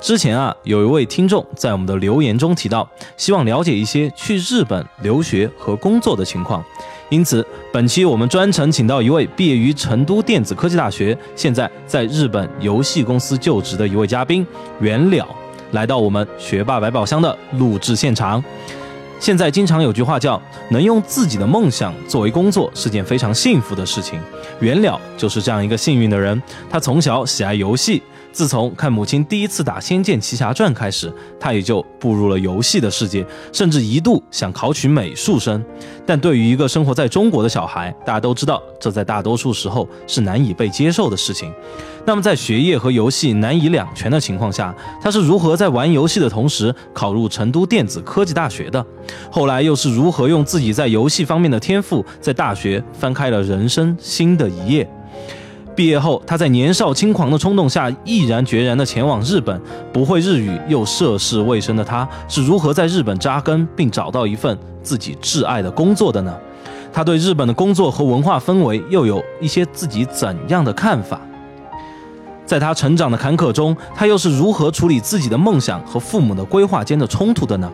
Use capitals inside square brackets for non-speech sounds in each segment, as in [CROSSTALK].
之前啊，有一位听众在我们的留言中提到，希望了解一些去日本留学和工作的情况，因此本期我们专程请到一位毕业于成都电子科技大学，现在在日本游戏公司就职的一位嘉宾袁了，来到我们学霸百宝箱的录制现场。现在经常有句话叫“能用自己的梦想作为工作是件非常幸福的事情”，袁了就是这样一个幸运的人。他从小喜爱游戏。自从看母亲第一次打《仙剑奇侠传》开始，他也就步入了游戏的世界，甚至一度想考取美术生。但对于一个生活在中国的小孩，大家都知道，这在大多数时候是难以被接受的事情。那么，在学业和游戏难以两全的情况下，他是如何在玩游戏的同时考入成都电子科技大学的？后来又是如何用自己在游戏方面的天赋，在大学翻开了人生新的一页？毕业后，他在年少轻狂的冲动下，毅然决然地前往日本。不会日语又涉世未深的他，是如何在日本扎根并找到一份自己挚爱的工作的呢？他对日本的工作和文化氛围又有一些自己怎样的看法？在他成长的坎坷中，他又是如何处理自己的梦想和父母的规划间的冲突的呢？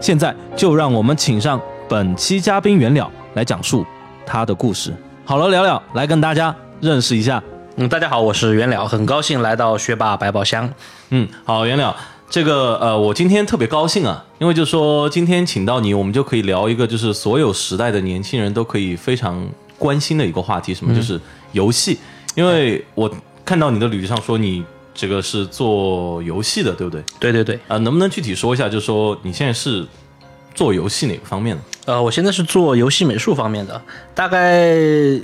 现在就让我们请上本期嘉宾袁了来讲述他的故事。好了，聊聊来跟大家。认识一下，嗯，大家好，我是袁了，很高兴来到学霸百宝箱。嗯，好，袁了，这个呃，我今天特别高兴啊，因为就说今天请到你，我们就可以聊一个就是所有时代的年轻人都可以非常关心的一个话题，什么就是游戏。因为我看到你的履历上说你这个是做游戏的，对不对？对对对。啊，能不能具体说一下，就是说你现在是做游戏哪个方面的？呃，我现在是做游戏美术方面的，大概。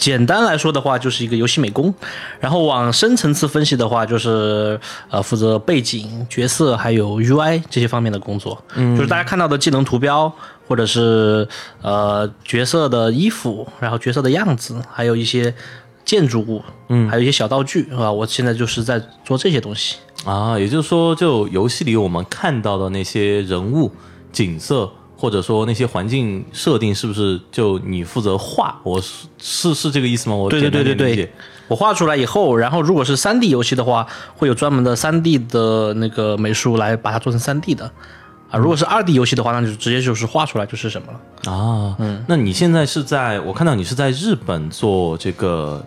简单来说的话，就是一个游戏美工，然后往深层次分析的话，就是呃负责背景、角色还有 UI 这些方面的工作，嗯，就是大家看到的技能图标，或者是呃角色的衣服，然后角色的样子，还有一些建筑物，嗯，还有一些小道具，是吧？我现在就是在做这些东西啊，也就是说，就游戏里我们看到的那些人物、景色。或者说那些环境设定是不是就你负责画？我是是是这个意思吗？我对对对对对，我画出来以后，然后如果是三 D 游戏的话，会有专门的三 D 的那个美术来把它做成三 D 的啊。如果是二 D 游戏的话，那就直接就是画出来就是什么了啊。嗯，那你现在是在我看到你是在日本做这个。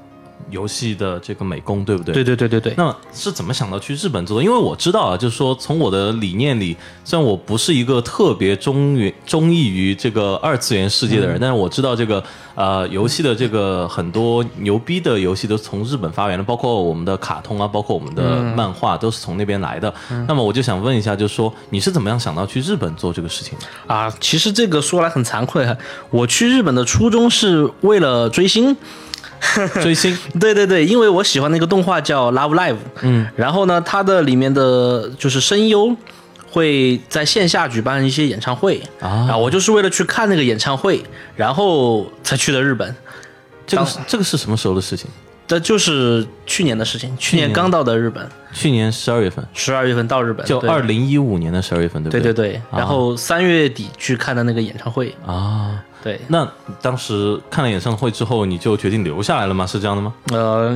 游戏的这个美工，对不对？对对对对对。那是怎么想到去日本做的？因为我知道啊，就是说从我的理念里，虽然我不是一个特别忠于忠义于这个二次元世界的人，但是我知道这个呃游戏的这个很多牛逼的游戏都是从日本发源的，包括我们的卡通啊，包括我们的漫画都是从那边来的。那么我就想问一下，就是说你是怎么样想到去日本做这个事情的？啊，其实这个说来很惭愧，我去日本的初衷是为了追星。追星，[LAUGHS] 对对对，因为我喜欢那个动画叫《Love Live》，嗯，然后呢，它的里面的就是声优会在线下举办一些演唱会啊，我就是为了去看那个演唱会，然后才去的日本。这个这个是什么时候的事情？这就是去年的事情，去年刚到的日本，去年十二月份，十二月份到日本，就二零一五年的十二月份，对不对？对对对，然后三月底去看的那个演唱会啊。对，那当时看了演唱会之后，你就决定留下来了吗？是这样的吗？呃，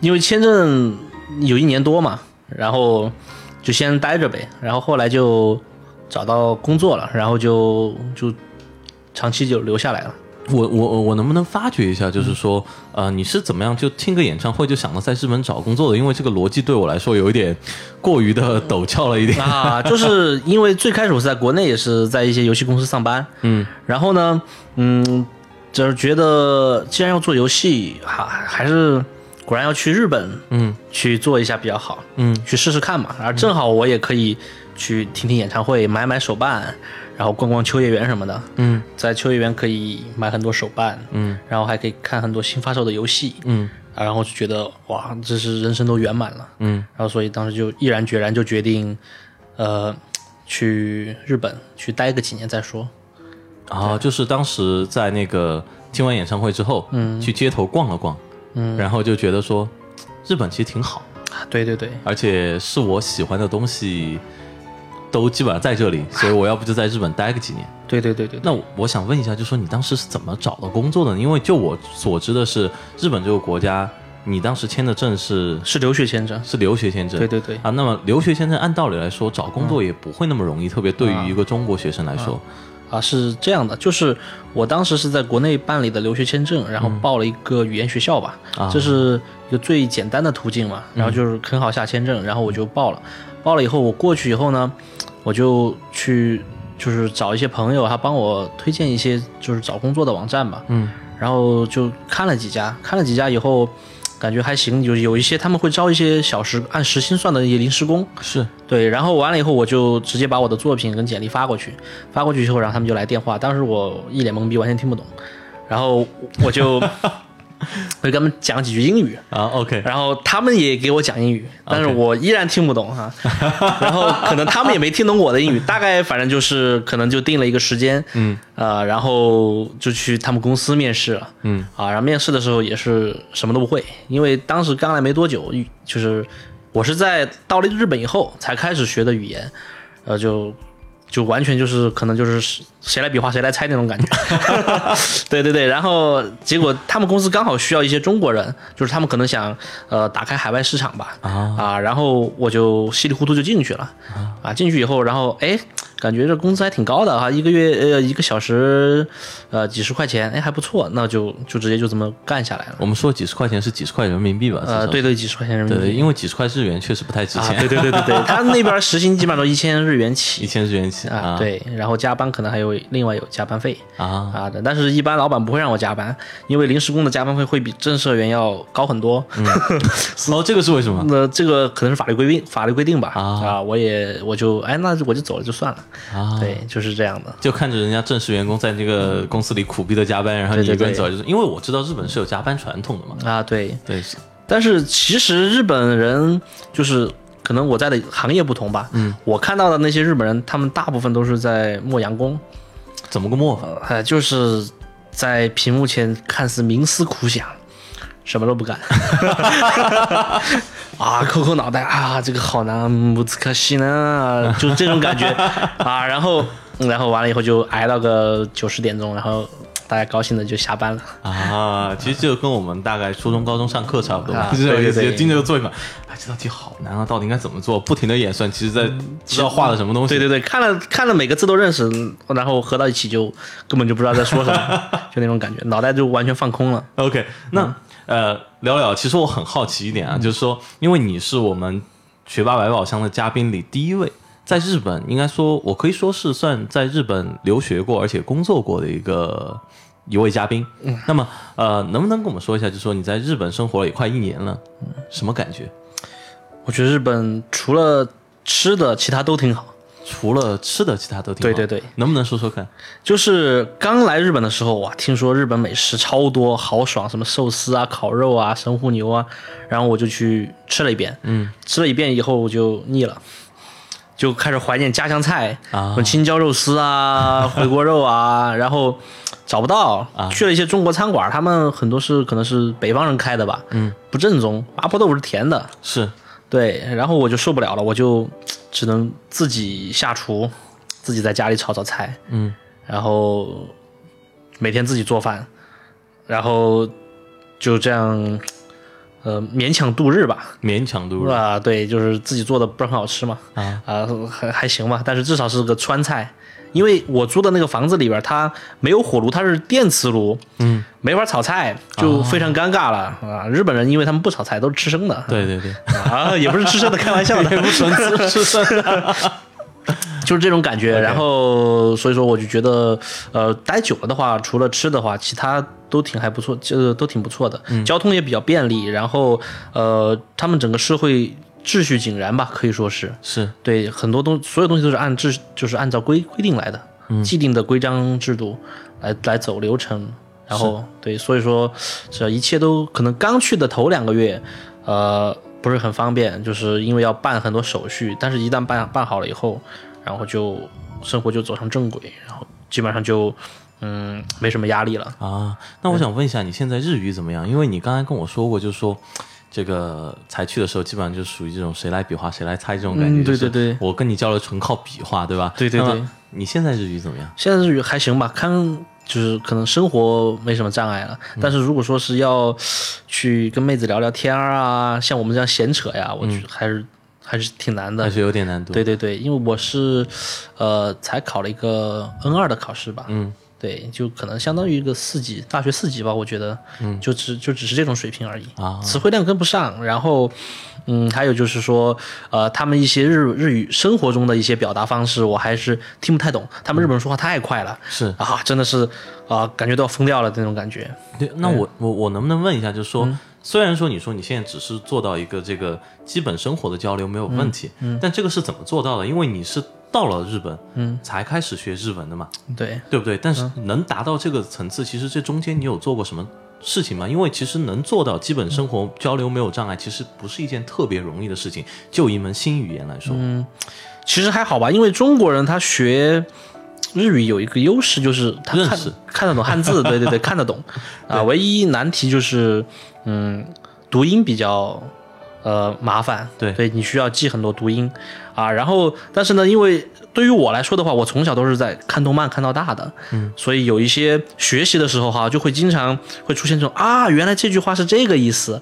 因为签证有一年多嘛，然后就先待着呗，然后后来就找到工作了，然后就就长期就留下来了。我我我能不能发掘一下，就是说，呃，你是怎么样就听个演唱会就想到在日本找工作的？因为这个逻辑对我来说有一点过于的陡峭了一点啊。[LAUGHS] 就是因为最开始我是在国内也是在一些游戏公司上班，嗯，然后呢，嗯，就是觉得既然要做游戏，还还是果然要去日本，嗯，去做一下比较好，嗯，去试试看嘛。然后正好我也可以去听听演唱会，买买手办。然后逛逛秋叶原什么的，嗯，在秋叶原可以买很多手办，嗯，然后还可以看很多新发售的游戏，嗯，然后就觉得哇，这是人生都圆满了，嗯，然后所以当时就毅然决然就决定，呃，去日本去待个几年再说。啊，就是当时在那个听完演唱会之后，嗯，去街头逛了逛，嗯，然后就觉得说，日本其实挺好，啊，对对对，而且是我喜欢的东西，都基本上在这里，[LAUGHS] 所以我要不就在日本待个几年。对对对对，那我想问一下，就说你当时是怎么找到工作的呢？因为就我所知的是，日本这个国家，你当时签的证是是留学签证，是留学签证。对对对，啊，那么留学签证按道理来说找工作也不会那么容易，特别对于一个中国学生来说。啊，是这样的，就是我当时是在国内办理的留学签证，然后报了一个语言学校吧，这是一个最简单的途径嘛。然后就是很好下签证，然后我就报了。报了以后，我过去以后呢，我就去就是找一些朋友，他帮我推荐一些就是找工作的网站吧。嗯，然后就看了几家，看了几家以后。感觉还行，有有一些他们会招一些小时按时薪算的一些临时工，是对。然后完了以后，我就直接把我的作品跟简历发过去，发过去以后，然后他们就来电话。当时我一脸懵逼，完全听不懂，然后我就。[LAUGHS] [LAUGHS] 会跟他们讲几句英语啊，OK，然后他们也给我讲英语，但是我依然听不懂哈。[LAUGHS] 然后可能他们也没听懂我的英语，大概反正就是可能就定了一个时间，嗯，呃，然后就去他们公司面试了，嗯，啊，然后面试的时候也是什么都不会，因为当时刚来没多久，就是我是在到了日本以后才开始学的语言，呃，就。就完全就是可能就是谁来比划谁来猜那种感觉，[LAUGHS] 对对对，然后结果他们公司刚好需要一些中国人，就是他们可能想呃打开海外市场吧，啊。啊，然后我就稀里糊涂就进去了，啊。进去以后，然后哎。感觉这工资还挺高的哈，一个月呃一个小时，呃几十块钱，哎还不错，那就就直接就这么干下来了。我们说几十块钱是几十块人民币吧？呃对对，几十块钱人民币。对，因为几十块日元确实不太值钱。对对对对对，他 [LAUGHS] 那边时薪基本上都一千日元起。一千日元起啊。对，然后加班可能还有另外有加班费啊啊的，但是一般老板不会让我加班，因为临时工的加班费会比正社员要高很多。[LAUGHS] 哦，这个是为什么？那这个可能是法律规定，法律规定吧。啊，我也我就哎那我就走了就算了。啊，对，就是这样的，就看着人家正式员工在这个公司里苦逼的加班，然后你一个人走，就是因为我知道日本是有加班传统的嘛。啊，对。对，但是其实日本人就是可能我在的行业不同吧，嗯，我看到的那些日本人，他们大部分都是在磨洋工，怎么个磨？法？呃，就是在屏幕前看似冥思苦想，什么都不干。[LAUGHS] 啊，抠抠脑袋啊，这个好难，不可惜呢，就是这种感觉 [LAUGHS] 啊。然后，然后完了以后就挨到个九十点钟，然后大家高兴的就下班了啊。其实就跟我们大概初中、高中上课差不多，对对对，盯着做一嘛。哎，这道题好难啊，到底应该怎么做？不停的演算，其实在知道画了什么东西。对对对，看了看了每个字都认识，然后合到一起就根本就不知道在说什么，[LAUGHS] 就那种感觉，脑袋就完全放空了。OK，那。呃，聊聊，其实我很好奇一点啊，就是说，因为你是我们学霸百宝箱的嘉宾里第一位在日本，应该说，我可以说是算在日本留学过而且工作过的一个一位嘉宾。嗯，那么，呃，能不能跟我们说一下，就是说你在日本生活了也快一年了，什么感觉？我觉得日本除了吃的，其他都挺好。除了吃的，其他都挺好。对对对，能不能说说看？就是刚来日本的时候，哇，听说日本美食超多，好爽，什么寿司啊、烤肉啊、神户牛啊，然后我就去吃了一遍。嗯，吃了一遍以后我就腻了，就开始怀念家乡菜啊，青椒肉丝啊、回锅肉啊，[LAUGHS] 然后找不到，去了一些中国餐馆，他们很多是可能是北方人开的吧，嗯，不正宗，麻婆豆腐是甜的，是，对，然后我就受不了了，我就。[TSK] 只能自己下厨，自己在家里炒炒菜，嗯，然后每天自己做饭，然后就这样，呃，勉强度日吧。勉强度日啊，对，就是自己做的不是很好吃嘛，啊啊，还还行吧，但是至少是个川菜。因为我租的那个房子里边，它没有火炉，它是电磁炉，嗯，没法炒菜，就非常尴尬了啊！日本人因为他们不炒菜，都是吃生的。对对对，啊，也不是吃生的，开玩笑的，[LAUGHS] 也不纯吃生的，[LAUGHS] 就是这种感觉。然后所以说，我就觉得，呃，待久了的话，除了吃的话，其他都挺还不错，就都挺不错的。交通也比较便利，然后呃，他们整个社会。秩序井然吧，可以说是是对很多东，所有东西都是按制，就是按照规规定来的，既定的规章制度来来走流程，然后对，所以说这一切都可能刚去的头两个月，呃，不是很方便，就是因为要办很多手续，但是一旦办办好了以后，然后就生活就走上正轨，然后基本上就嗯没什么压力了。啊，那我想问一下，你现在日语怎么样？因为你刚才跟我说过，就是说这个才去的时候，基本上就属于这种谁来比划谁来猜这种感觉。嗯对对对我跟你交流纯靠比划，对吧？对对对你现在日语怎么样？现在日语还行吧，看就是可能生活没什么障碍了，但是如果说是要去跟妹子聊聊天儿啊，像我们这样闲扯呀，我觉得还是、还是挺难的还。是有点难度。对对对，因为我是呃才考了一个 N 二的考试吧，嗯，对，就可能相当于一个四级大学四级吧，我觉得，嗯，就只就只是这种水平而已啊。词汇量跟不上，然后，嗯，还有就是说，呃，他们一些日日语生活中的一些表达方式，我还是听不太懂，他们日本人说话太快了，是。啊，真的是啊、感觉都要疯掉了那种感觉，对，那我我我能不能问一下，就是说，嗯。虽然说你说你现在只是做到一个这个基本生活的交流没有问题，嗯，但这个是怎么做到的？因为你是到了日本，嗯，才开始学日文的嘛，对，对不对？但是嗯。能达到这个层次，其实这中间你有做过什么事情吗？因为其实能做到基本生活交流没有障碍，其实不是一件特别容易的事情。就一门新语言来说，嗯。其实还好吧，因为中国人他学日语有一个优势，就是他看认识。看得懂汉字，[LAUGHS] 对对对，看得懂。[LAUGHS] 啊，唯一难题就是，嗯，读音比较呃麻烦，对。对你需要记很多读音啊。然后，但是呢，因为对于我来说的话，我从小都是在看动漫看到大的，嗯，所以有一些学习的时候哈，就会经常会出现这种啊，原来这句话是这个意思，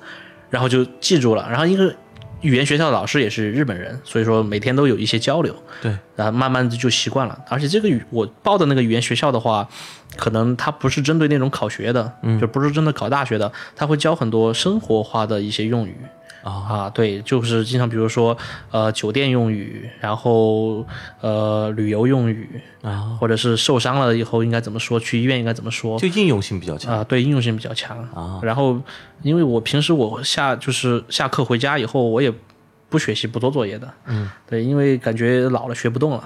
然后就记住了。然后因为语言学校的老师也是日本人，所以说每天都有一些交流，对，然后慢慢的就习惯了。而且这个语我报的那个语言学校的话，可能它不是针对那种考学的，嗯，就不是真的考大学的，他会教很多生活化的一些用语。啊，对，就是经常比如说，呃，酒店用语，然后呃，旅游用语啊，或者是受伤了以后应该怎么说，去医院应该怎么说，就应用性比较强。啊，对，应用性比较强啊。然后，因为我平时我下就是下课回家以后，我也不学习不做作业的，嗯，对，因为感觉老了学不动了，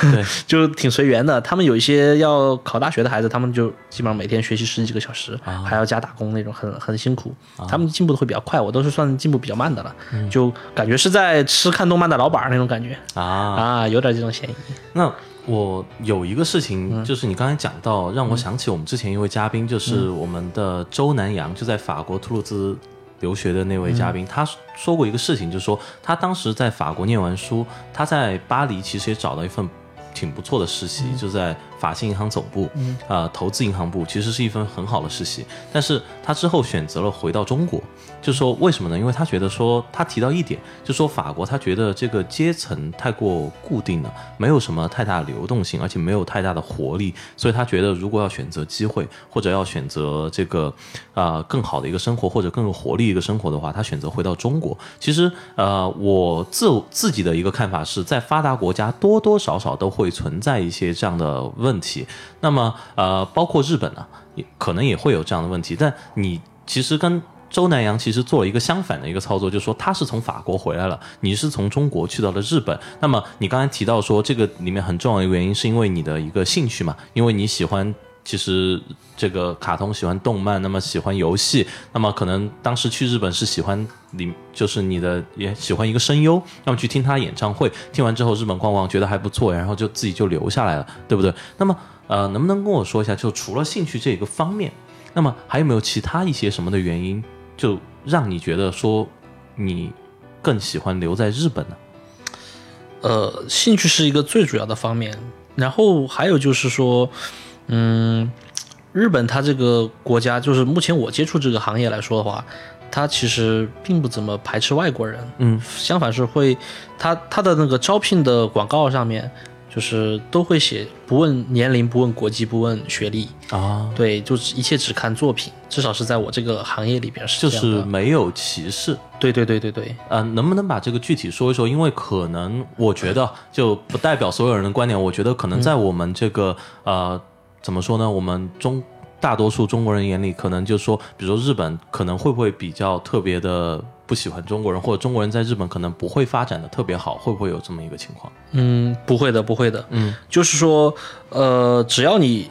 对，[LAUGHS] 就挺随缘的。他们有一些要考大学的孩子，他们就基本上每天学习十几个小时，还要加打工那种，很很辛苦。他们进步的会比较快，我都是算进步比较慢的了，就感觉是在吃看动漫的老板那种感觉。啊，啊，有点这种嫌疑。那我有一个事情，就是你刚才讲到，让我想起我们之前一位嘉宾，就是我们的周南阳，就在法国图鲁兹留学的那位嘉宾，他说过一个事情，就是说他当时在法国念完书，他在巴黎其实也找到一份挺不错的实习，就在法信银行总部，呃，投资银行部，其实是一份很好的实习。但是他之后选择了回到中国，就是说为什么呢？因为他觉得说，他提到一点，就说法国他觉得这个阶层太过固定了，没有什么太大的流动性，而且没有太大的活力，所以他觉得如果要选择机会，或者要选择这个呃更好的一个生活，或者更有活力一个生活的话，他选择回到中国。其实呃，我自自己的一个看法是在发达国家多多少少都会存在一些这样的问题。那么呃，包括日本呢、也可能也会有这样的问题。但你其实跟周南阳其实做了一个相反的一个操作，就是说他是从法国回来了，你是从中国去到了日本。那么你刚才提到说这个里面很重要的原因，是因为你的一个兴趣嘛，因为你喜欢。其实这个卡通喜欢动漫，那么喜欢游戏，那么可能当时去日本是喜欢你，就是你的也喜欢一个声优，那么去听他演唱会，听完之后日本逛逛觉得还不错，然后就自己就留下来了，对不对？那么呃，能不能跟我说一下，就除了兴趣这个方面，那么还有没有其他一些什么的原因，就让你觉得说你更喜欢留在日本呢？呃，兴趣是一个最主要的方面，然后还有就是说，嗯，日本它这个国家，就是目前我接触这个行业来说的话，它其实并不怎么排斥外国人，嗯，相反是会，它它的那个招聘的广告上面，就是都会写不问年龄、不问国籍、不问学历，啊，对，就是一切只看作品，至少是在我这个行业里边是就这样的是没有歧视。对对对对对，呃，能不能把这个具体说一说？因为可能我觉得就不代表所有人的观点。我觉得可能在我们这个、呃，怎么说呢？我们中大多数中国人眼里，可能就是说，比如说日本可能会不会比较特别的不喜欢中国人，或者中国人在日本可能不会发展的特别好，会不会有这么一个情况？嗯，不会的，不会的，嗯，就是说，呃，只要你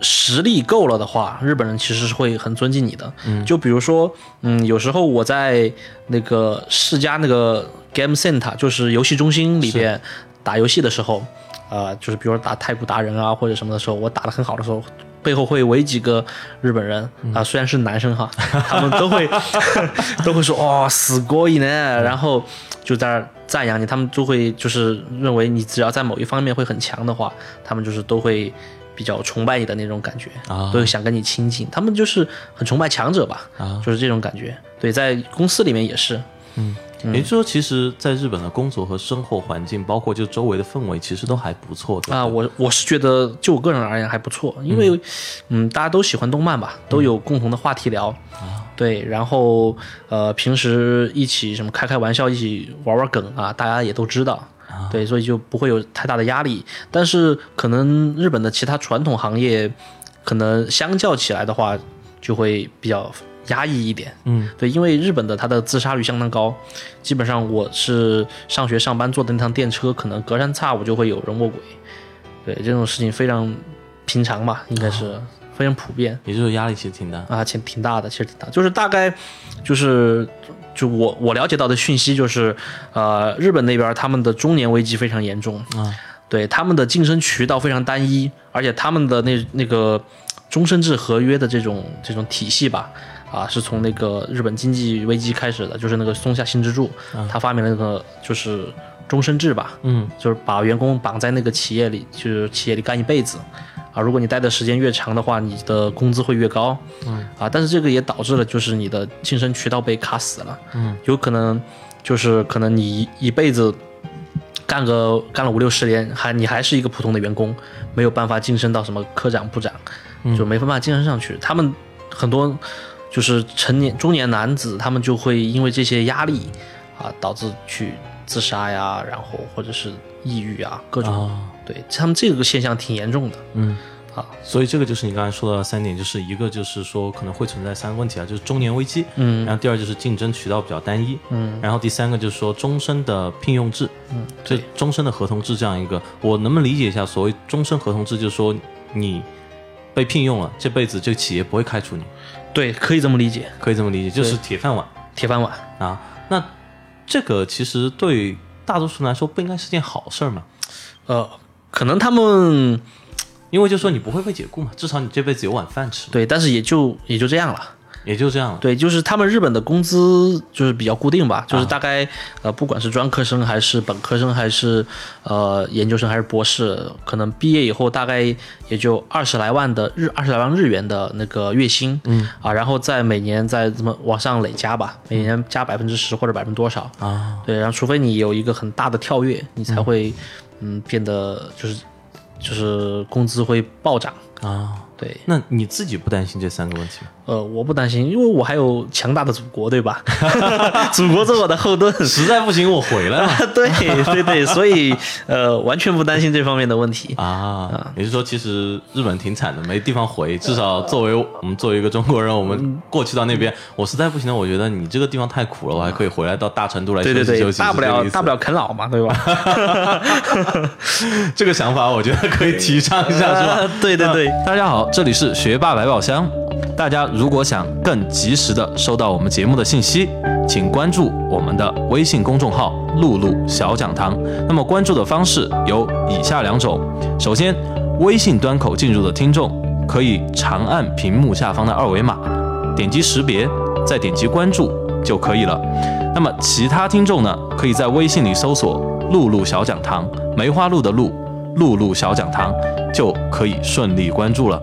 实力够了的话，日本人其实是会很尊敬你的。嗯，就比如说，嗯，有时候我在那个世嘉那个 Game Center，就是游戏中心里边打游戏的时候，呃，就是比如说打太古达人啊或者什么的时候，我打的很好的时候，背后会围几个日本人啊、虽然是男生哈，[LAUGHS] 他们都会 [LAUGHS] 都会说哦，死过瘾呢，然后就在那儿赞扬你，他们就会就是认为你只要在某一方面会很强的话，他们就是都会。比较崇拜你的那种感觉啊。都会想跟你亲近，他们就是很崇拜强者吧，啊。就是这种感觉。对，在公司里面也是，也就是说，其实在日本的工作和生活环境，包括就周围的氛围，其实都还不错的。啊，我我是觉得就我个人而言还不错，因为嗯大家都喜欢动漫吧，都有共同的话题聊，对，然后呃平时一起什么开开玩笑，一起玩玩梗啊，大家也都知道。对，所以就不会有太大的压力。但是可能日本的其他传统行业，可能相较起来的话，就会比较压抑一点。嗯，对，因为日本的它的自杀率相当高，基本上我是上学上班坐的那趟电车，可能隔三差五就会有人卧轨。对，这种事情非常平常吧，应该是非常普遍也就是压力其实挺大。啊，挺挺大的，其实挺大，就是大概就是。就我我了解到的讯息就是，呃，日本那边他们的中年危机非常严重啊，对他们的晋升渠道非常单一，而且他们的那那个终身制合约的这种这种体系吧，啊，是从那个日本经济危机开始的，就是那个松下幸之助，他发明了那个就是终身制吧，嗯，就是把员工绑在那个企业里，就是企业里干一辈子。啊，如果你待的时间越长的话，你的工资会越高。嗯，啊，但是这个也导致了就是你的晋升渠道被卡死了。嗯，有可能就是可能你一辈子干个干了五六十年，还你还是一个普通的员工，没有办法晋升到什么科长、部长，就没办法晋升上去。他们很多就是成年中年男子，他们就会因为这些压力啊，导致去自杀呀，然后或者是抑郁啊，各种。啊，对他们这个现象挺严重的。嗯。啊，所以这个就是你刚才说的三点，就是一个就是说可能会存在三个问题啊，就是中年危机，嗯然后第二就是竞争渠道比较单一，嗯，然后第三个就是说终身的聘用制，嗯，这终身的合同制这样一个，我能不能理解一下所谓终身合同制，就是说你被聘用了，这辈子这个企业不会开除你，对，可以这么理解，可以这么理解，就是铁饭碗铁饭碗。啊。那这个其实对大多数人来说不应该是件好事儿嘛？呃，可能他们因为就说你不会被解雇嘛，至少你这辈子有碗饭吃嘛，对，但是也就也就这样了。也就这样了。对，就是他们日本的工资就是比较固定吧，就是大概、呃，不管是专科生还是本科生还是呃研究生还是博士，可能毕业以后大概也就二十来万的日二十来万日元的那个月薪，嗯啊，然后再每年再这么往上累加吧，每年加百分之十或者百分之多少啊？对，然后除非你有一个很大的跳跃，你才会嗯变得就是就是工资会暴涨。啊，对，那你自己不担心这三个问题吗？呃，我不担心，因为我还有强大的祖国，对吧？[LAUGHS] 祖国做我的后盾。实在不行我回来了对对对，[LAUGHS] 所以呃，完全不担心这方面的问题。啊。也就是说，其实日本挺惨的，没地方回。至少作为我们作为一个中国人，我们过去到那边，我实在不行了，我觉得你这个地方太苦了，我还可以回来到大成都来休息休息。大不了大不了啃老嘛，对吧？[LAUGHS] 这个想法，我觉得可以提倡一下，是吧？对对对，大家好，这里是学霸百宝箱。大家如果想更及时的收到我们节目的信息，请关注我们的微信公众号“露露小讲堂”。那么关注的方式有以下两种：首先，微信端口进入的听众可以长按屏幕下方的二维码，点击识别，再点击关注就可以了。那么其他听众呢，可以在微信里搜索“露露小讲堂”，梅花鹿的鹿，露露小讲堂，就可以顺利关注了。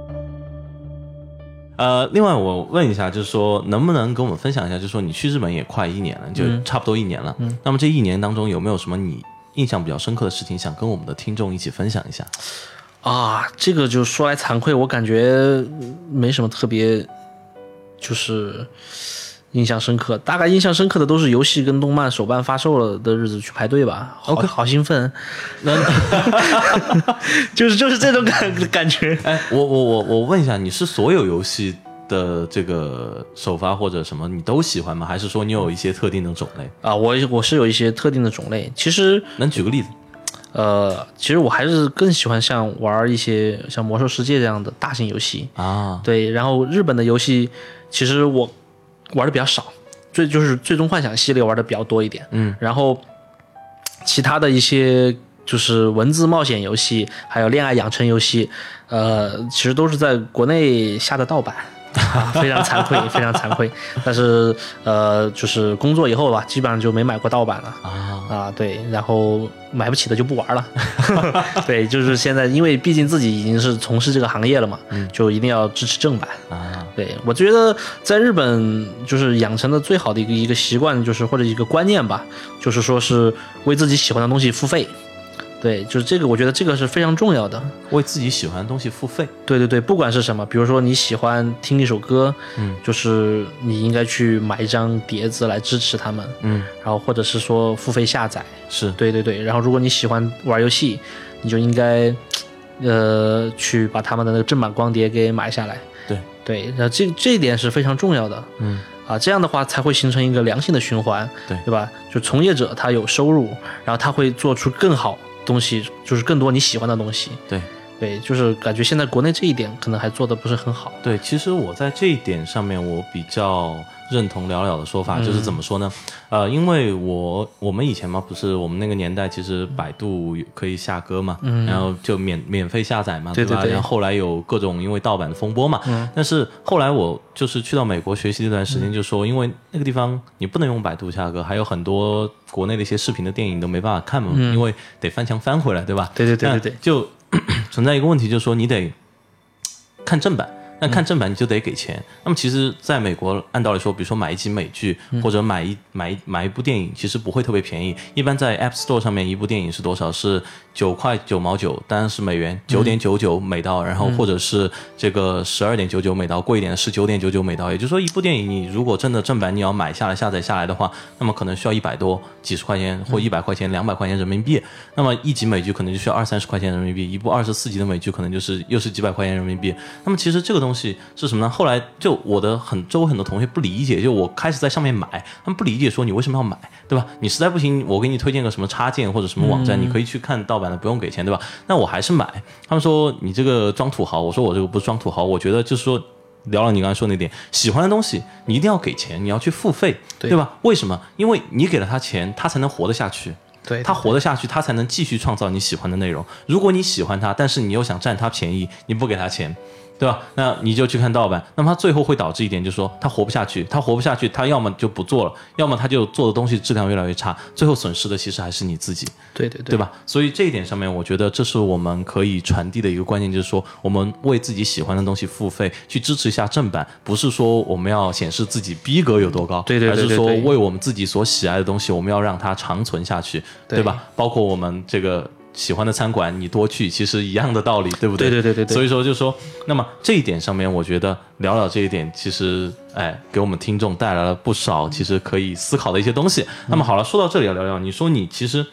呃，另外我问一下，就是说能不能跟我们分享一下，就是说你去日本也快一年了，就差不多一年了。嗯，那么这一年当中有没有什么你印象比较深刻的事情，想跟我们的听众一起分享一下？啊，这个就说来惭愧，我感觉没什么特别就是印象深刻。大概印象深刻的都是游戏跟动漫首办发售了的日子去排队吧。好 OK 好兴奋，[LAUGHS] 就是就是这种感感觉。[LAUGHS] 哎，我我我我问一下，你是所有游戏的这个首发或者什么你都喜欢吗？还是说你有一些特定的种类？啊，我我是有一些特定的种类。其实，能举个例子？呃，其实我还是更喜欢像玩一些像魔兽世界这样的大型游戏。啊，对，然后日本的游戏，其实我玩的比较少，最就是最终幻想系列玩的比较多一点。嗯，然后其他的一些就是文字冒险游戏，还有恋爱养成游戏，呃，其实都是在国内下的盗版。啊，[LAUGHS] 非常惭愧，非常惭愧。但是，呃，就是工作以后吧，基本上就没买过盗版了。啊，啊，对，然后买不起的就不玩了。[LAUGHS] 对，就是现在，因为毕竟自己已经是从事这个行业了嘛，就一定要支持正版。啊，对我觉得在日本就是养成的最好的一个一个习惯，就是或者一个观念吧，就是说是为自己喜欢的东西付费。对，就是这个，我觉得这个是非常重要的。为自己喜欢的东西付费。对对对，不管是什么，比如说你喜欢听一首歌，嗯，就是你应该去买一张碟子来支持他们，嗯，然后或者是说付费下载。是对对对，然后如果你喜欢玩游戏，你就应该，呃，去把他们的那个正版光碟给买下来。对对，然后这这一点是非常重要的。嗯，啊，这样的话才会形成一个良性的循环，对对吧？就从业者他有收入，然后他会做出更好东西，就是更多你喜欢的东西。对。对，就是感觉现在国内这一点可能还做的不是很好。对，其实我在这一点上面，我比较认同了了的说法，就是怎么说呢？呃，因为我我们以前嘛，不是我们那个年代，其实百度可以下歌嘛，然后就免免费下载嘛，吧？对对对然后后来有各种因为盗版的风波嘛，但是后来我就是去到美国学习这段时间，就说因为那个地方你不能用百度下歌，还有很多国内的一些视频的电影都没办法看嘛，因为得翻墙翻回来，对吧？对对对对对那就存在一个问题，就是说你得看正版。那看正版你就得给钱。那么其实在美国，按道理说，比如说买一集美剧或者买一买一买一部电影，其实不会特别便宜。一般在 App Store 上面，一部电影是多少？是九块九毛九，当然是美元，九点九九美刀。然后或者是这个十二点九九美刀，贵一点是九点九九美刀。也就是说，一部电影你如果真的正版你要买下来下载下来的话，那么可能需要一百多几十块钱或一百块钱、两百块钱人民币。那么一集美剧可能就需要二三十块钱人民币，一部二十四集的美剧可能就是又是几百块钱人民币。那么其实这个东西是什么呢？后来就我的很周围很多同学不理解，就我开始在上面买，他们不理解说你为什么要买，对吧？你实在不行，我给你推荐个什么插件或者什么网站，你可以去看盗版的，不用给钱，对吧？那我还是买。他们说你这个装土豪，我说我这个不是装土豪，我觉得就是说。聊了你刚才说那点，喜欢的东西你一定要给钱，你要去付费，对对吧？为什么？因为你给了他钱，他才能活得下去。对他活得下去，他才能继续创造你喜欢的内容。如果你喜欢他，但是你又想占他便宜，你不给他钱，对吧？那你就去看盗版，那么他最后会导致一点，就是说他活不下去，他活不下去，他要么就不做了，要么他就做的东西质量越来越差，最后损失的其实还是你自己。对对对？对吧？所以这一点上面，我觉得这是我们可以传递的一个观念，就是说，我们为自己喜欢的东西付费，去支持一下正版，不是说我们要显示自己逼格有多高，对对对而是说为我们自己所喜爱的东西，我们要让它长存下去，对对吧？包括我们这个。喜欢的餐馆，你多去，其实一样的道理，对不对？对对对对对所以说，就说，那么这一点上面，我觉得聊聊这一点，其实，哎，给我们听众带来了不少其实可以思考的一些东西。那么好了，说到这里，聊聊，你说你其实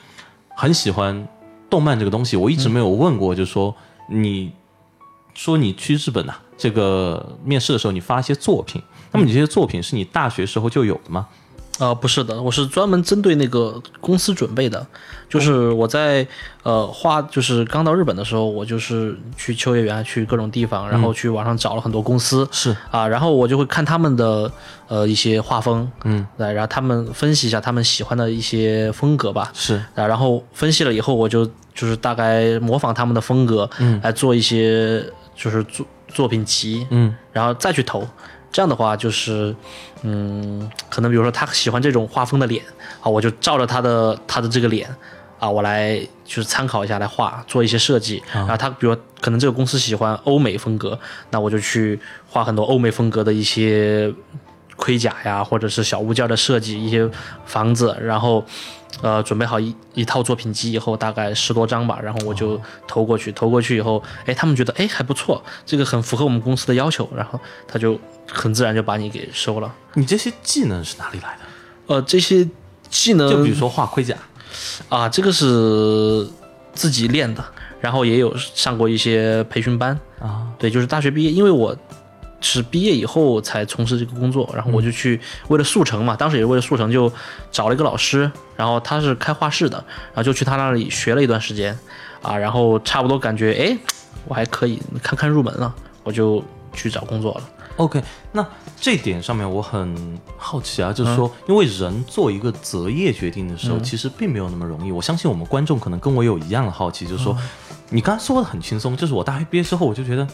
很喜欢动漫这个东西，我一直没有问过，就是说你说你去日本呐、这个面试的时候，你发一些作品，那么你这些作品是你大学时候就有的吗？呃，不是的，我是专门针对那个公司准备的，就是我在呃画，就是刚到日本的时候，我就是去秋叶原，去各种地方，然后去网上找了很多公司，是。啊，然后我就会看他们的呃一些画风，嗯，对，然后他们分析一下他们喜欢的一些风格吧，是，啊，然后分析了以后，我就就是大概模仿他们的风格，嗯，来做一些就是作作品集，嗯，然后再去投。这样的话，就是，嗯，可能比如说他喜欢这种画风的脸啊，我就照着他的他的这个脸啊，我来就是参考一下来画，做一些设计。然后他比如可能这个公司喜欢欧美风格，那我就去画很多欧美风格的一些盔甲呀，或者是小物件的设计，一些房子，然后呃准备好一一套作品集以后，大概十多张吧，然后我就投过去，投过去以后，哎，他们觉得哎还不错，这个很符合我们公司的要求，然后他就很自然就把你给收了。你这些技能是哪里来的？呃，这些技能就比如说画盔甲，啊，这个是自己练的，然后也有上过一些培训班啊。对，就是大学毕业，因为我是毕业以后才从事这个工作，然后我就去为了速成嘛，当时也是为了速成，就找了一个老师，然后他是开画室的，然后就去他那里学了一段时间，啊，然后差不多感觉哎，我还可以，看看入门了，我就去找工作了。OK，那这点上面我很好奇啊，就是说，因为人做一个择业决定的时候，其实并没有那么容易。我相信我们观众可能跟我有一样的好奇，就是说，你刚才说的很轻松，就是我大学毕业之后，我就觉得。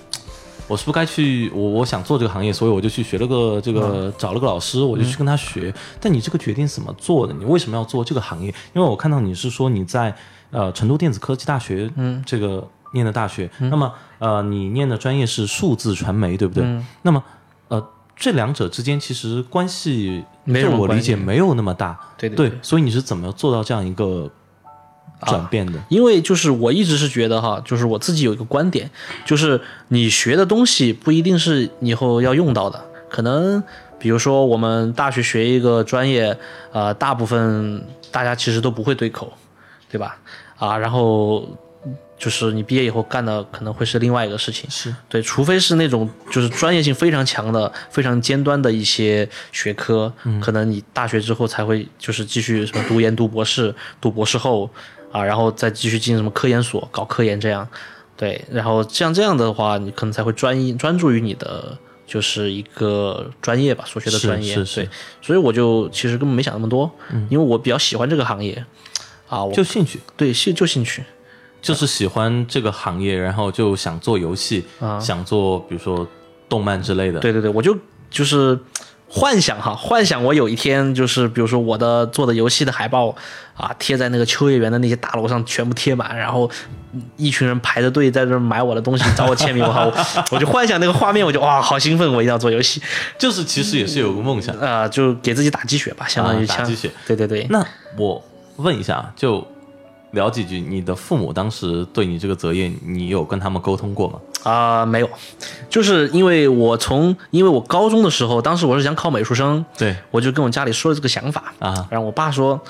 我是不是该去？我我想做这个行业，所以我就去学了个这个，找了个老师，我就去跟他学。但你这个决定怎么做的？你为什么要做这个行业？因为我看到你是说你在呃成都电子科技大学，嗯，这个念的大学，那么呃你念的专业是数字传媒，对不对？那么呃这两者之间其实关系，就我理解没有那么大，对对对，所以你是怎么做到这样一个转变的？因为就是我一直是觉得哈，就是我自己有一个观点，就是你学的东西不一定是以后要用到的，可能比如说我们大学学一个专业，呃，大部分大家其实都不会对口，对吧？啊，然后就是你毕业以后干的可能会是另外一个事情，是对，除非是那种就是专业性非常强的、非常尖端的一些学科，可能你大学之后才会就是继续什么读研、读博士、读博士后啊，然后再继续进什么科研所搞科研这样，对，然后像这样的话，你可能才会专一专注于你的就是一个专业吧，所学的专业，是是对，所以我就其实根本没想那么多，因为我比较喜欢这个行业，啊，我就兴趣，对兴就兴趣，就是喜欢这个行业，然后就想做游戏，想做比如说动漫之类的。对对对，我就就是幻想哈，幻想我有一天就是比如说我的做的游戏的海报啊，贴在那个秋叶原的那些大楼上全部贴满，然后一群人排着队在这买我的东西找我签名，我好，[LAUGHS] 我就幻想那个画面，我就哇好兴奋，我一定要做游戏，就是其实也是有个梦想。啊，就给自己打鸡血吧，相当于啊打鸡血。对对对，那我问一下啊，就聊几句，你的父母当时对你这个择业，你有跟他们沟通过吗？啊、没有，就是因为我从因为我高中的时候，当时我是想考美术生，对。我就跟我家里说了这个想法啊，然后我爸说，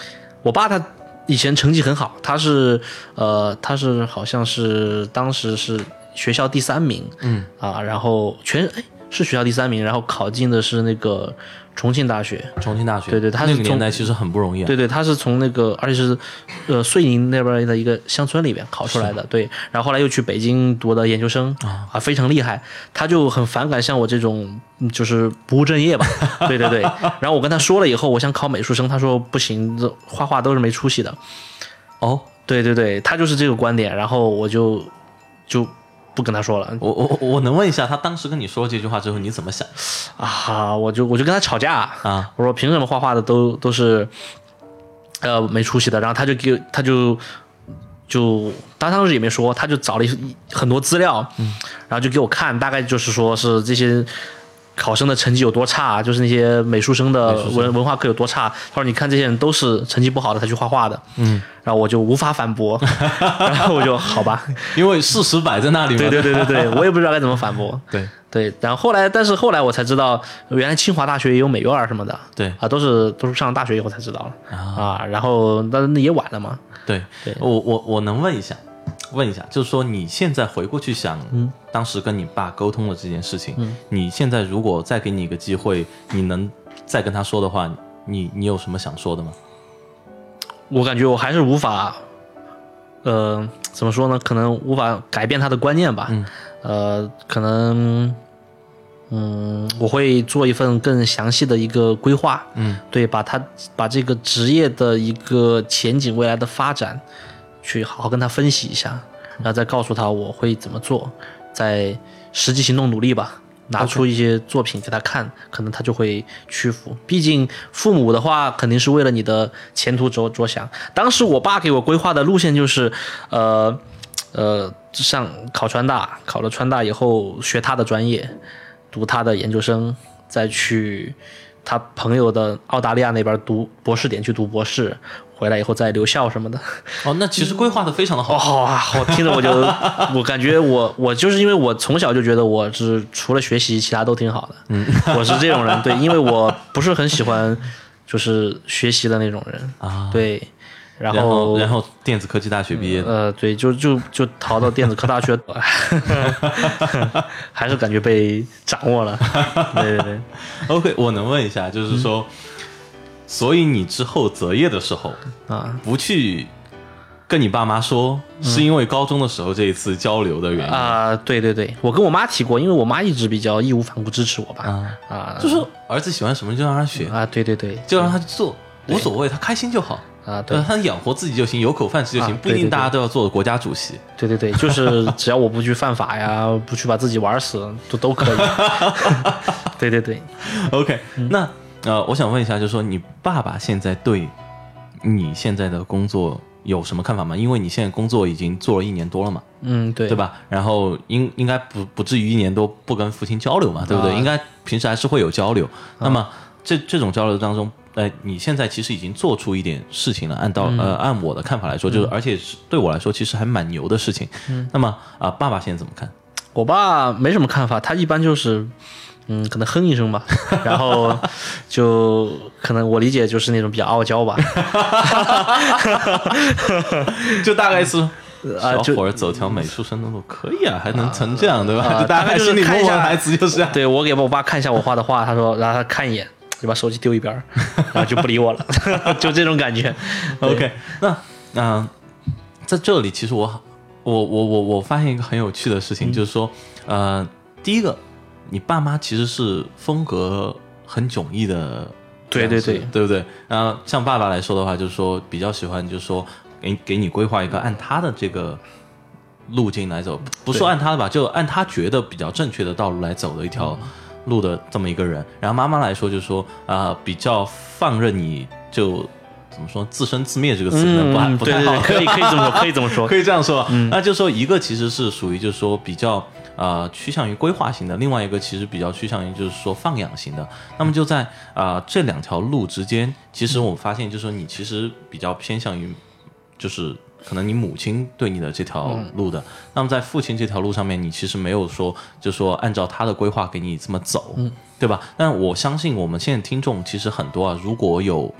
我爸他以前成绩很好，他是呃他是好像是当时是学校第三名，嗯。啊，然后全哎是学校第三名，然后考进的是那个重庆大学，重庆大学，对对他是那个年代其实很不容易啊。对对，他是从那个，而且是，呃，遂宁那边的一个乡村里边考出来的，对。然后后来又去北京读的研究生，啊，非常厉害。他就很反感像我这种，嗯就是不务正业吧，对对对。然后我跟他说了以后，我想考美术生，他说不行，这画画都是没出息的。哦，对对对，他就是这个观点。然后我就就不跟他说了。我我我能问一下，他当时跟你说这句话之后，你怎么想？啊，我就我就跟他吵架，啊？我说凭什么画画的都都是，呃，没出息的？然后他就给他就就他当时也没说，他就找了一很多资料，嗯，然后就给我看，大概就是说是这些考生的成绩有多差，就是那些美术生的文文化课有多差。他说你看这些人都是成绩不好的才去画画的，嗯，然后我就无法反驳，[LAUGHS] 然后我就好吧，因为事实摆在那里嘛。对对对对对，我也不知道该怎么反驳。[LAUGHS] 对对，然后后来，但是后来我才知道，原来清华大学也有美院什么的，对啊，都是都是上了大学以后才知道了啊啊。然后，但是那也晚了嘛。对对我我我能问一下，问一下，就是说你现在回过去想，嗯当时跟你爸沟通的这件事情，嗯你现在如果再给你一个机会，你能再跟他说的话，你你有什么想说的吗？我感觉我还是无法，呃，怎么说呢？可能无法改变他的观念吧。嗯呃，可能，嗯，我会做一份更详细的一个规划。嗯，对，把他把这个职业的一个前景、未来的发展，去好好跟他分析一下，然后再告诉他我会怎么做，再实际行动努力吧。拿出一些作品给他看可能他就会屈服。毕竟父母的话，肯定是为了你的前途着着想。当时我爸给我规划的路线就是，呃，呃，上考川大，考了川大以后学他的专业，读他的研究生，再去他朋友的澳大利亚那边读博士点去读博士，回来以后再留校什么的。哦，那其实规划的非常的好。哇，我听着我就，[LAUGHS] 我感觉我我就是因为我从小就觉得我是除了学习其他都挺好的，嗯，我是这种人，对，因为我不是很喜欢就是学习的那种人啊对，然然后然后电子科技大学毕业的，呃，对，就就就逃到电子科大去了，[LAUGHS] 还是感觉被掌握了，对对对，[LAUGHS] OK，我能问一下，就是说，所以你之后择业的时候，啊。不去跟你爸妈说，是因为高中的时候这一次交流的原因。啊、对对对，我跟我妈提过，因为我妈一直比较义无反顾支持我吧，啊，啊，就是儿子喜欢什么就让他学，啊，对对对，就让他去做，无所谓，他开心就好。啊，他养活自己就行，有口饭吃就行，啊不一定大家都要做国家主席。对对对，就是 [LAUGHS] 只要我不去犯法呀，不去把自己玩死，都都可以。[LAUGHS] 对对对，OK，那嗯呃，我想问一下，就是说你爸爸现在对你现在的工作有什么看法吗？因为你现在工作已经做了一年多了嘛，嗯，对，对？吧？然后应应该不不至于一年多不跟父亲交流嘛，对不对？啊应该平时还是会有交流。那么这这种交流当中，呃，你现在其实已经做出一点事情了。按到、嗯呃，按我的看法来说，就是而且是对我来说，其实还蛮牛的事情。嗯那么啊、爸爸现在怎么看？我爸没什么看法，他一般就是，嗯，可能哼一声吧，[LAUGHS] 然后就可能我理解就是那种比较傲娇吧，[LAUGHS] 就大概是。啊就小伙儿走条美术生的路可以啊，还能成这样，对吧？啊就大概是心里看一下默默台词就是这样。对我给我爸看一下我画的画，他说，然后他看一眼，就把手机丢一边儿，[LAUGHS] 然后就不理我了，就这种感觉。OK，那嗯、在这里其实我我我我我发现一个很有趣的嗯事情，就是说，呃，第一个，你爸妈其实是风格很迥异的，对对对对不对？然后像爸爸来说的话，就是说比较喜欢，就是说给给你规划一个按他的这个。路径来走，不说按他的吧，就按他觉得比较正确的道路来走的一条嗯路的这么一个人。然后妈妈来说，就是说啊、比较放任你就怎么说自生自灭这个词不太、嗯，不太好，可以可以这么说，可以这么说 [LAUGHS] 可。以这样说。那就是说一个其实是属于就是说比较呃趋向于规划型的，另外一个其实比较趋向于就是说放养型的。那么就在啊、呃这两条路之间，其实我发现就是说你其实比较偏向于就是。可能你母亲对你的这条路的，那么在父亲这条路上面，你其实没有说，就说按照他的规划给你这么走，对吧？但我相信我们现在听众其实很多啊，如果有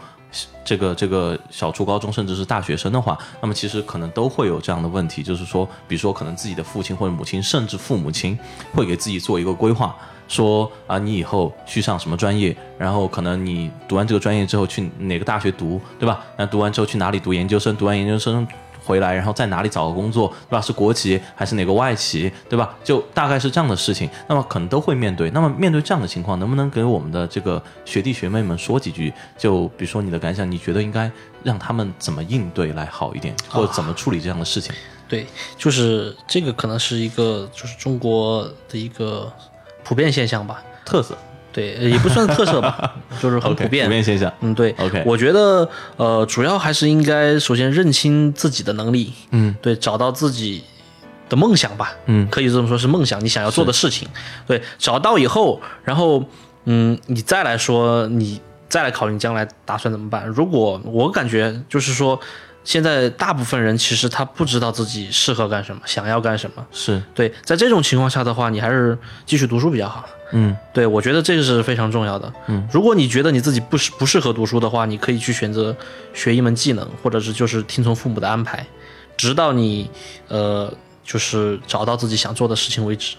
这个这个小初高中甚至是大学生的话，那么其实可能都会有这样的问题，就是说，比如说可能自己的父亲或者母亲，甚至父母亲会给自己做一个规划，说啊，你以后去上什么专业，然后可能你读完这个专业之后去哪个大学读，对吧？那读完之后去哪里读研究生，读完研究生。回来，然后在哪里找个工作，对吧？是国企还是哪个外企，对吧？就大概是这样的事情，那么可能都会面对。那么面对这样的情况，能不能给我们的这个学弟学妹们说几句？就比如说你的感想，你觉得应该让他们怎么应对来好一点，或者怎么处理这样的事情？对，就是这个可能是一个就是中国的一个普遍现象吧。特色对，呃也不算特色吧，[LAUGHS] 就是很普遍。普遍现象。嗯，对 OK 我觉得呃，主要还是应该首先认清自己的能力，嗯，对，找到自己的梦想吧，嗯可以这么说，是梦想，你想要做的事情，对，找到以后，然后嗯，你再来说，你再来考虑你将来打算怎么办。如果我感觉就是说，现在大部分人其实他不知道自己适合干什么，想要干什么，是，对，在这种情况下的话，你还是继续读书比较好。嗯对，我觉得这个是非常重要的。嗯，如果你觉得你自己不适不适合读书的话，你可以去选择学一门技能，或者是就是听从父母的安排，直到你呃就是找到自己想做的事情为止。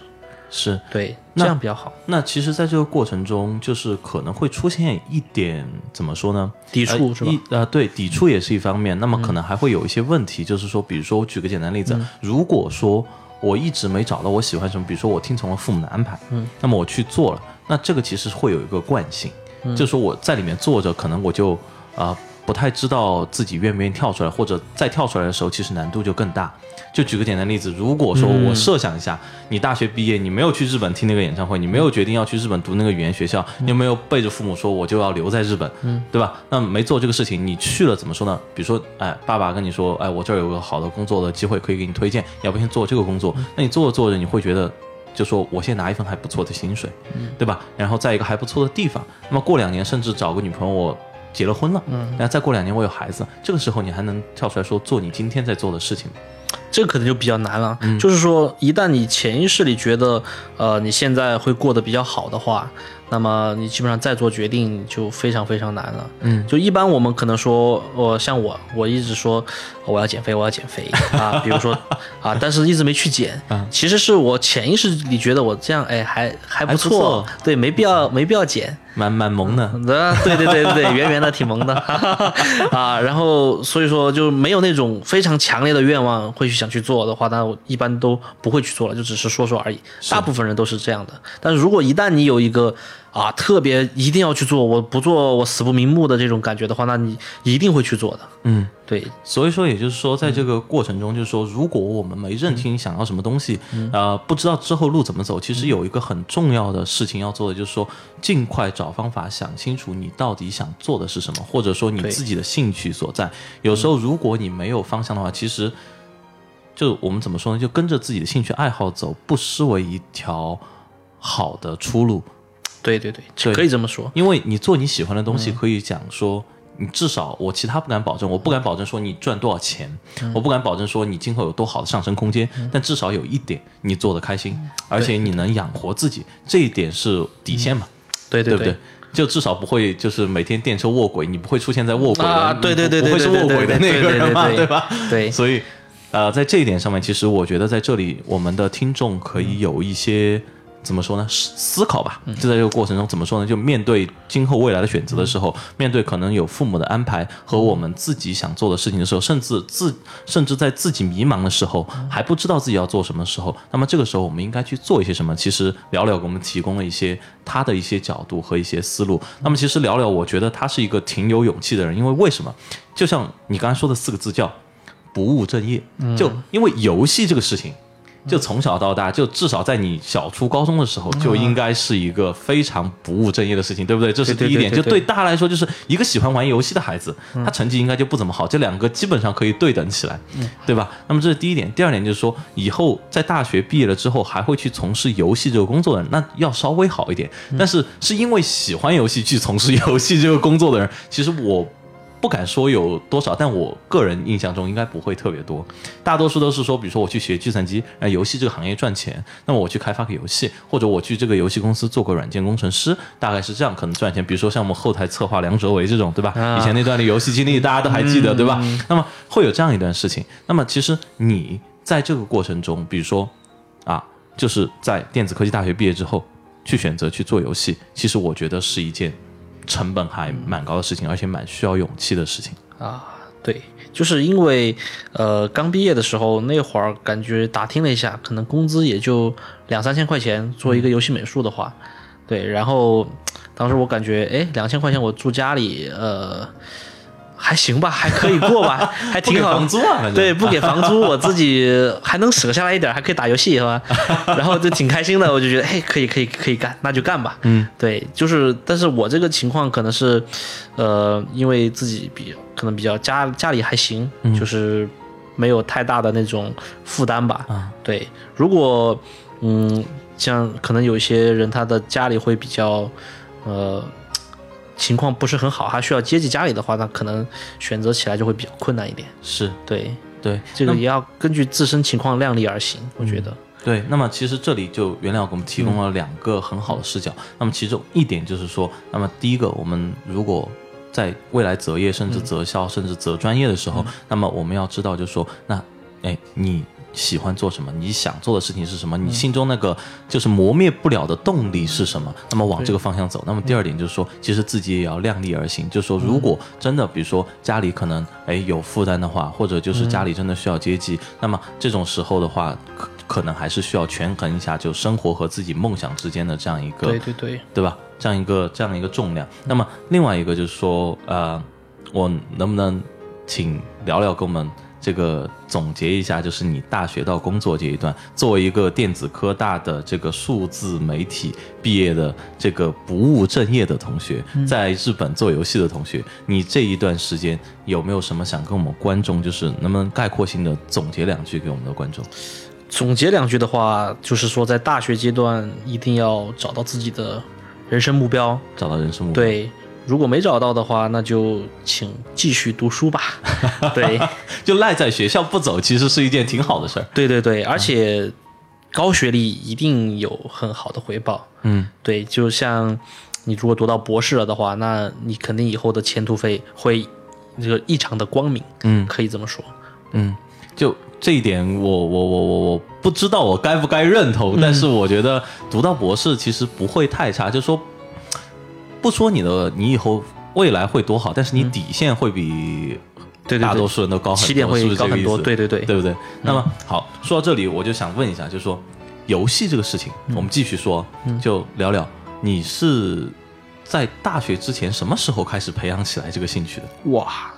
是。对，那这样比较好。那其实，在这个过程中，就是可能会出现一点怎么说呢？抵触是吧？呃一呃，对，抵触也是一方面。那么可能还会有一些问题，就是说，比如说，我举个简单例子，嗯如果说我一直没找到我喜欢什么，比如说我听从了父母的安排，嗯，那么我去做了，那这个其实会有一个惯性，嗯就是说我在里面坐着，可能我就啊、呃不太知道自己愿不愿意跳出来，或者再跳出来的时候，其实难度就更大。就举个简单例子，如果说我设想一下，你大学毕业，你没有去日本听那个演唱会，你没有决定要去日本读那个语言学校，你有没有背着父母说我就要留在日本，对吧？那没做这个事情，你去了怎么说呢？比如说，哎，爸爸跟你说，哎，我这儿有个好的工作的机会可以给你推荐，要不先做这个工作。那你做着做着，你会觉得就说我先拿一份还不错的薪水，对吧？然后在一个还不错的地方，那么过两年甚至找个女朋友，我结了婚了，嗯，然后再过两年我有孩子，这个时候你还能跳出来说做你今天在做的事情吗？这个可能就比较难了。就是说，一旦你潜意识里觉得，呃，你现在会过得比较好的话。那么你基本上再做决定就非常非常难了。嗯，就一般我们可能说，我像我，我一直说我要减肥，我要减肥 [LAUGHS] 啊，比如说啊，但是一直没去减。嗯，其实是我潜意识里觉得我这样哎还还不错，对，没必要没必要减。蛮蛮萌的，对对对对对，圆圆的挺萌的 [LAUGHS] 啊。然后所以说就没有那种非常强烈的愿望会去想去做的话，那我一般都不会去做了，就只是说说而已。大部分人都是这样的。但是如果一旦你有一个啊，特别一定要去做，我不做我死不瞑目的这种感觉的话，那你一定会去做的。嗯，对。所以说，也就是说，在这个过程中，就是说，如果我们没认清想要什么东西，呃，不知道之后路怎么走，其实有一个很重要的事情要做的，就是说，尽快找方法想清楚你到底想做的是什么，或者说你自己的兴趣所在。有时候，如果你没有方向的话，其实就我们怎么说呢？就跟着自己的兴趣爱好走，不失为一条好的出路。对对对，可以这么说，因为你做你喜欢的东西，可以讲说，你至少我其他不敢保证，我不敢保证说你赚多少钱，我不敢保证说你今后有多好的上升空间，但至少有一点，你做的开心，而且你能养活自己，这一点是底线嘛？对对不对？就至少不会就是每天电车卧轨，你不会出现在卧轨的，对对对，不会是卧轨的那个人嘛？对吧？对，所以呃，在这一点上面，其实我觉得在这里，我们的听众可以有一些。怎么说呢？思思考吧，就在这个过程中，怎么说呢？就面对今后未来的选择的时候，面对可能有父母的安排和我们自己想做的事情的时候，甚至自甚至在自己迷茫的时候，还不知道自己要做什么时候，那么这个时候我们应该去做一些什么？其实聊聊给我们提供了一些他的一些角度和一些思路。那么其实聊聊，我觉得他是一个挺有勇气的人，因为为什么？就像你刚才说的四个字叫不务正业，就因为游戏这个事情。就从小到大，就至少在你小初高中的时候，就应该是一个非常不务正业的事情，对不对？这是第一点。就对大家来说，就是一个喜欢玩游戏的孩子，他成绩应该就不怎么好。这两个基本上可以对等起来，对吧？那么这是第一点。第二点就是说，以后在大学毕业了之后，还会去从事游戏这个工作的人，那要稍微好一点。但是是因为喜欢游戏去从事游戏这个工作的人，其实我。不敢说有多少，但我个人印象中应该不会特别多。大多数都是说，比如说我去学计算机，呃，游戏这个行业赚钱，那么我去开发个游戏，或者我去这个游戏公司做个软件工程师，大概是这样可能赚钱。比如说像我们后台策划梁哲维这种，对吧？以前那段的游戏经历大家都还记得，对吧？那么会有这样一段事情。那么其实你在这个过程中，比如说啊，就是在电子科技大学毕业之后去选择去做游戏，其实我觉得是一件。成本还蛮高的事情，而且蛮需要勇气的事情啊。对，就是因为呃刚毕业的时候那会儿，感觉打听了一下，可能工资也就两三千块钱，做一个游戏美术的话，对。然后当时我感觉，哎，两千块钱我住家里，呃。还行吧，还可以过吧，[LAUGHS] 还挺好。房租啊，对，不给房租，我自己 [LAUGHS] 还能省下来一点，还可以打游戏，是吧？[LAUGHS] 然后就挺开心的，我就觉得，嘿，可以，可以，可以干，那就干吧。嗯，对，就是，但是我这个情况可能是，呃，因为自己比可能比较家家里还行，就是没有太大的那种负担吧。啊，对，如果嗯，像可能有一些人他的家里会比较，呃。情况不是很好，还需要接济家里的话，那可能选择起来就会比较困难一点。是对对，这个也要根据自身情况量力而行。我觉得对。那么其实这里就原料给我们提供了两个很好的视角。那么其中一点就是说，那么第一个，我们如果在未来择业，甚至择校，甚至择专业的时候，那么我们要知道，就是说，那哎你。喜欢做什么？你想做的事情是什么？你心中那个就是磨灭不了的动力是什么？那么往这个方向走。那么第二点就是说，其实自己也要量力而行。就是说，如果真的，比如说家里可能哎有负担的话，或者就是家里真的需要接济，那么这种时候的话，可可能还是需要权衡一下，就生活和自己梦想之间的这样一个对对对，对吧？这样一个这样一个重量。那么另外一个就是说，呃，我能不能请聊聊跟我们？这个总结一下，就是你大学到工作这一段，作为一个电子科大的这个数字媒体毕业的这个不务正业的同学，在日本做游戏的同学，你这一段时间有没有什么想跟我们观众，就是能不能概括性的总结两句给我们的观众？总结两句的话，就是说在大学阶段一定要找到自己的人生目标。找到人生目标。对，如果没找到的话，那就请继续读书吧。[LAUGHS] 对，就赖在学校不走，其实是一件挺好的事儿。对对对，而且高学历一定有很好的回报。嗯，对，就像你如果读到博士了的话，那你肯定以后的前途会会这个异常的光明。嗯可以这么说。嗯，就这一点我，我我我我不知道我该不该认同，但是我觉得读到博士其实不会太差，就说不说你的你以后未来会多好，但是你底线会比大多数人都高很多，起点会是不是高很多。对对对，对不对？那么好，说到这里，我就想问一下，就是说游戏这个事情，我们继续说，就聊聊你是在大学之前什么时候开始培养起来这个兴趣的？哇，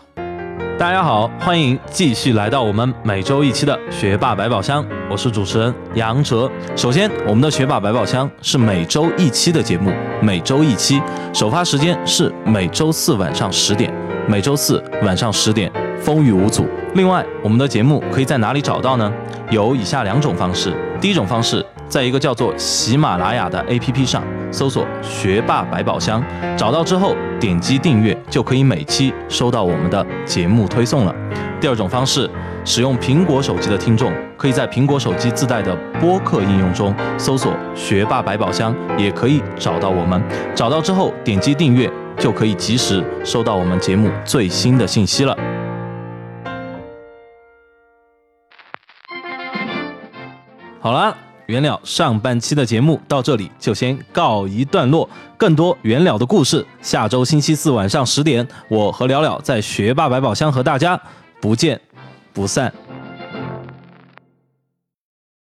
大家好，欢迎继续来到我们每周一期的学霸百宝箱，我是主持人杨哲。首先，我们的学霸百宝箱是每周一期的节目，每周一期，首发时间是每周四晚上十点，每周四晚上十点，风雨无阻。另外，我们的节目可以在哪里找到呢？有以下两种方式。第一种方式，在一个叫做喜马拉雅的 APP 上搜索“学霸百宝箱”，找到之后点击订阅，就可以每期收到我们的节目推送了。第二种方式，使用苹果手机的听众，可以在苹果手机自带的播客应用中搜索“学霸百宝箱”，也可以找到我们。找到之后点击订阅，就可以及时收到我们节目最新的信息了。好啦，原了上半期的节目到这里就先告一段落。更多原了的故事，下周星期四晚上十点，我和了了在学霸百宝箱和大家不见不散。